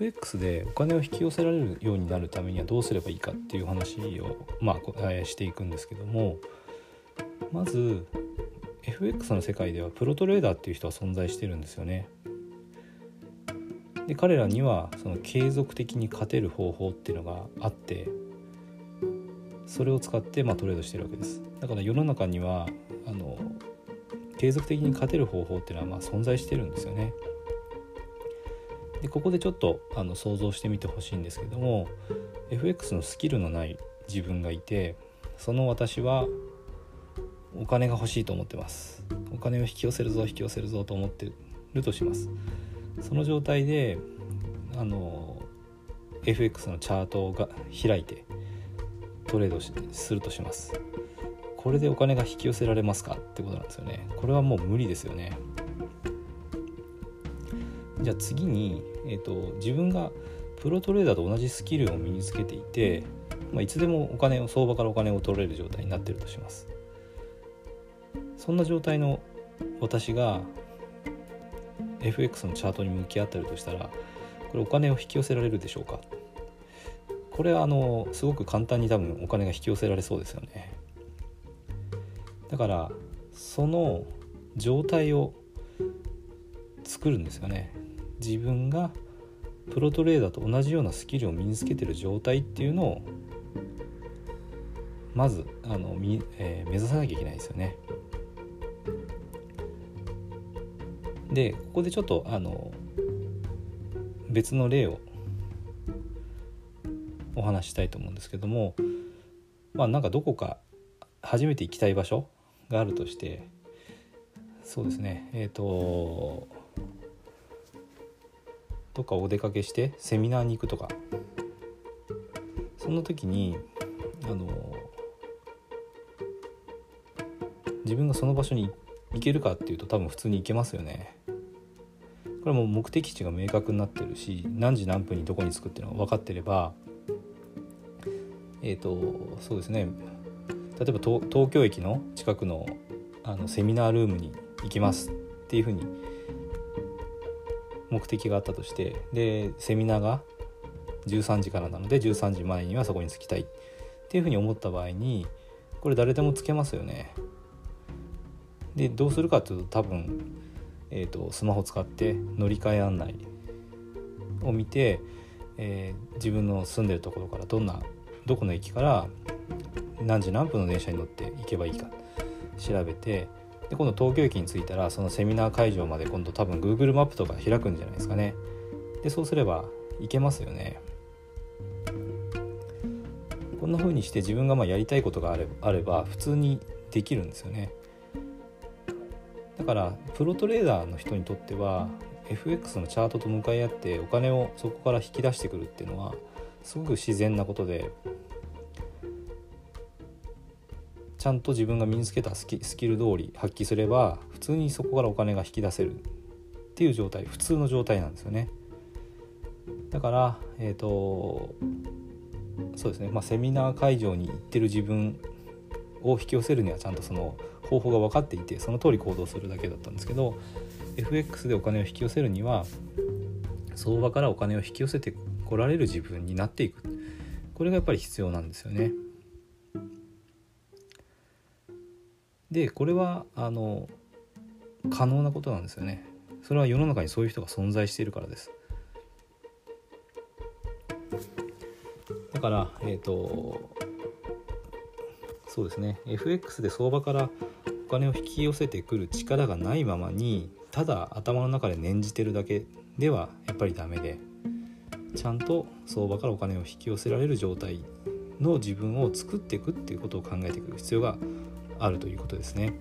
FX でお金を引き寄せられるようになるためにはどうすればいいかっていう話を、まあ、していくんですけどもまず FX の世界ではプロトレーダーっていう人は存在してるんですよね。で彼らにはその継続的に勝てる方法っていうのがあってそれを使ってまトレードしてるわけですだから世の中にはあの継続的に勝てる方法っていうのはま存在してるんですよねでここでちょっとあの想像してみてほしいんですけども FX のスキルのない自分がいてその私はお金が欲しいと思ってます。お金を引き寄せるぞ引き寄せるぞと思ってるとします。その状態であの FX のチャートが開いてトレードするとします。これでお金が引き寄せられますか？ってことなんですよね。これはもう無理ですよね。じゃあ次に、えーと、自分がプロトレーダーと同じスキルを身につけていて、まあ、いつでもお金を相場からお金を取れる状態になってるとします。そんな状態の私が FX のチャートに向き合ってるとしたらこれお金を引き寄せられるでしょうか？これはあのすごく簡単に多分お金が引き寄せられそうですよね。だからその状態を作るんですよね。自分がプロトレーダーと同じようなスキルを身につけてる状態っていうのをまずあの、えー、目指さなきゃいけないですよね。でここでちょっとあの別の例をお話したいと思うんですけどもまあなんかどこか初めて行きたい場所があるとしてそうですねえっ、ー、とどっかお出かけしてセミナーに行くとかその時にあの自分がその場所に行けるかっていうと多分普通に行けますよね。これも目的地が明確になってるし何時何分にどこに着くっていうのが分かってればえっ、ー、とそうですね例えば東京駅の近くのあのセミナールームに行きますっていうふうに目的があったとしてでセミナーが13時からなので13時前にはそこに着きたいっていうふうに思った場合にこれ誰でもつけますよね。でどうするかっていうと多分、えーと、スマホ使って乗り換え案内を見て、えー、自分の住んでるところからどんなどこの駅から何時何分の電車に乗って行けばいいか調べてで今度東京駅に着いたらそのセミナー会場まで今度多分 Google マップとか開くんじゃないですかね。でそうすれば行けますよね。こんな風にして自分がまあやりたいことがあれあれば普通にできるんですよね。だからプロトレーダーの人にとっては FX のチャートと向かい合ってお金をそこから引き出してくるっていうのはすごく自然なことでちゃんと自分が身につけたスキル通り発揮すれば普通にそこからお金が引き出せるっていう状態。普通の状態なんですよね。だからえっ、ー、とそうですね、まあ、セミナー会場に行ってる自分を引き寄せるにはちゃんとその方法が分かっていてその通り行動するだけだったんですけど FX でお金を引き寄せるには相場からお金を引き寄せてこられる自分になっていく。これがやっぱり必要なんですよね。でこれはあの可能なことなんですよね。それは世の中にそういう人が存在しているからです。だからえっ、ー、とそうですね。FX で相場からお金を引き寄せてくる力がないままにただ頭の中で念じてるだけではやっぱりダメでちゃんと相場からお金を引き寄せられる状態の自分を作っていくっていうことを考えていく必要があるということですね。